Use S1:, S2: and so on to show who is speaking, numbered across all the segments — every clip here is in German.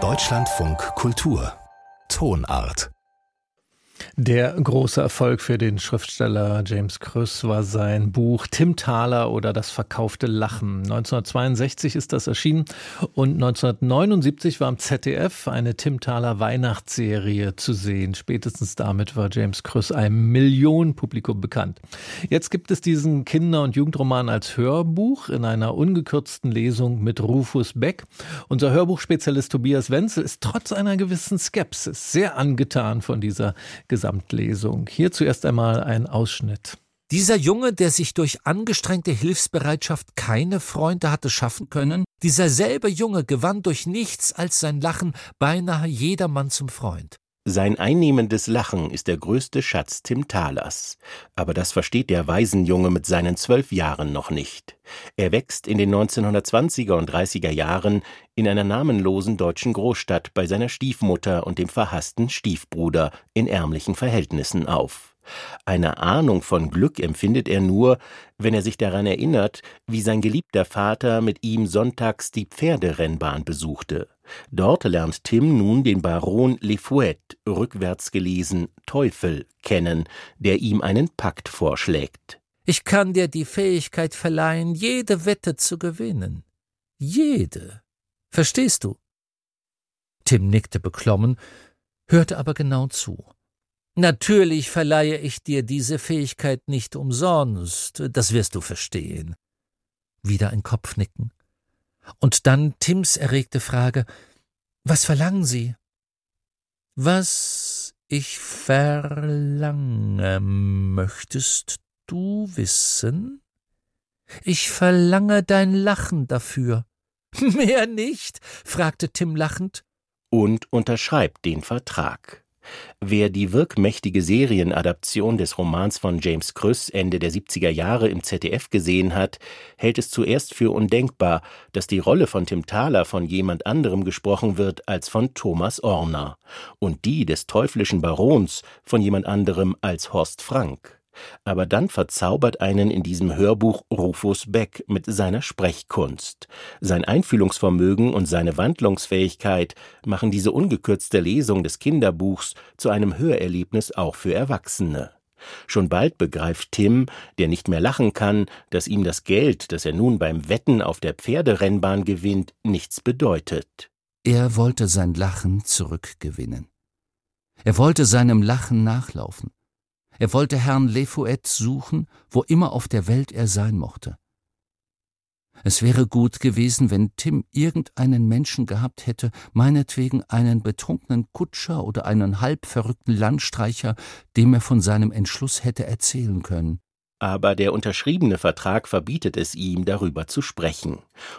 S1: Deutschlandfunk Kultur. Tonart
S2: der große Erfolg für den Schriftsteller James Krüss war sein Buch Tim Thaler oder das verkaufte Lachen. 1962 ist das erschienen und 1979 war am ZDF eine Tim Thaler Weihnachtsserie zu sehen. Spätestens damit war James Krüss einem Millionenpublikum bekannt. Jetzt gibt es diesen Kinder- und Jugendroman als Hörbuch in einer ungekürzten Lesung mit Rufus Beck. Unser Hörbuchspezialist Tobias Wenzel ist trotz einer gewissen Skepsis sehr angetan von dieser Gesamtlesung. Hier zuerst einmal ein Ausschnitt.
S3: Dieser Junge, der sich durch angestrengte Hilfsbereitschaft keine Freunde hatte schaffen können, dieser selbe Junge gewann durch nichts als sein Lachen beinahe jedermann zum Freund.
S4: Sein einnehmendes Lachen ist der größte Schatz Tim Thalers. Aber das versteht der Waisenjunge mit seinen zwölf Jahren noch nicht. Er wächst in den 1920er und 30er Jahren in einer namenlosen deutschen Großstadt bei seiner Stiefmutter und dem verhassten Stiefbruder in ärmlichen Verhältnissen auf. Eine Ahnung von Glück empfindet er nur, wenn er sich daran erinnert, wie sein geliebter Vater mit ihm sonntags die Pferderennbahn besuchte. Dort lernt Tim nun den Baron Lefouet, rückwärts gelesen Teufel, kennen, der ihm einen Pakt vorschlägt.
S3: Ich kann dir die Fähigkeit verleihen, jede Wette zu gewinnen. Jede. Verstehst du? Tim nickte beklommen, hörte aber genau zu. Natürlich verleihe ich dir diese Fähigkeit nicht umsonst, das wirst du verstehen. Wieder ein Kopfnicken. Und dann Tims erregte Frage Was verlangen Sie? Was ich verlange, möchtest du wissen? Ich verlange dein Lachen dafür. Mehr nicht? fragte Tim lachend.
S4: Und unterschreibt den Vertrag. Wer die wirkmächtige Serienadaption des Romans von James Krüss Ende der 70er Jahre im ZDF gesehen hat, hält es zuerst für undenkbar, dass die Rolle von Tim Thaler von jemand anderem gesprochen wird als von Thomas Orner und die des teuflischen Barons von jemand anderem als Horst Frank. Aber dann verzaubert einen in diesem Hörbuch Rufus Beck mit seiner Sprechkunst. Sein Einfühlungsvermögen und seine Wandlungsfähigkeit machen diese ungekürzte Lesung des Kinderbuchs zu einem Hörerlebnis auch für Erwachsene. Schon bald begreift Tim, der nicht mehr lachen kann, dass ihm das Geld, das er nun beim Wetten auf der Pferderennbahn gewinnt, nichts bedeutet.
S3: Er wollte sein Lachen zurückgewinnen. Er wollte seinem Lachen nachlaufen. Er wollte Herrn Lefouet suchen, wo immer auf der Welt er sein mochte. Es wäre gut gewesen, wenn Tim irgendeinen Menschen gehabt hätte, meinetwegen einen betrunkenen Kutscher oder einen halbverrückten Landstreicher, dem er von seinem Entschluss hätte erzählen können
S4: aber der unterschriebene Vertrag verbietet es ihm, darüber zu sprechen.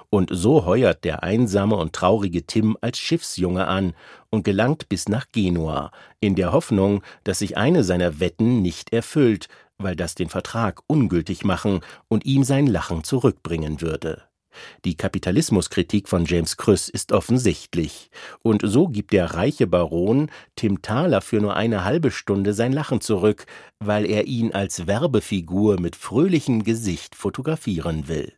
S4: Und so heuert der einsame und traurige Tim als Schiffsjunge an und gelangt bis nach Genua, in der Hoffnung, dass sich eine seiner Wetten nicht erfüllt, weil das den Vertrag ungültig machen und ihm sein Lachen zurückbringen würde. Die Kapitalismuskritik von James Krüss ist offensichtlich. Und so gibt der reiche Baron Tim Thaler für nur eine halbe Stunde sein Lachen zurück, weil er ihn als Werbefigur mit fröhlichem Gesicht fotografieren will.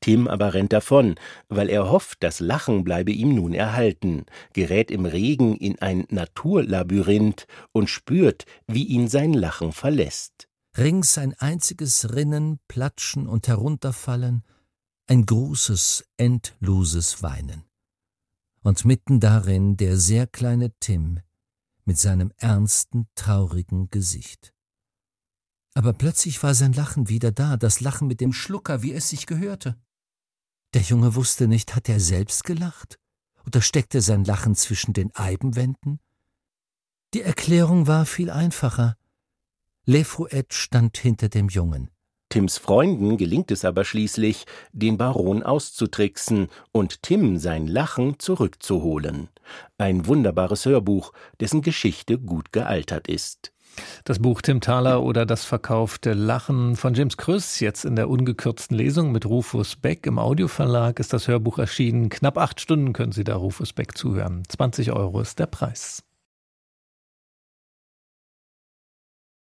S4: Tim aber rennt davon, weil er hofft, das Lachen bleibe ihm nun erhalten, gerät im Regen in ein Naturlabyrinth und spürt, wie ihn sein Lachen verlässt.
S3: Rings ein einziges Rinnen, Platschen und Herunterfallen, ein großes, endloses Weinen. Und mitten darin der sehr kleine Tim mit seinem ernsten, traurigen Gesicht. Aber plötzlich war sein Lachen wieder da, das Lachen mit dem Schlucker, wie es sich gehörte. Der Junge wusste nicht, hat er selbst gelacht? Oder steckte sein Lachen zwischen den Eibenwänden? Die Erklärung war viel einfacher. Lefouet stand hinter dem Jungen.
S4: Tims Freunden gelingt es aber schließlich, den Baron auszutricksen und Tim sein Lachen zurückzuholen. Ein wunderbares Hörbuch, dessen Geschichte gut gealtert ist.
S2: Das Buch Tim Thaler oder das verkaufte Lachen von James Krüss, jetzt in der ungekürzten Lesung mit Rufus Beck. Im Audioverlag ist das Hörbuch erschienen. Knapp acht Stunden können Sie da Rufus Beck zuhören. 20 Euro ist der Preis.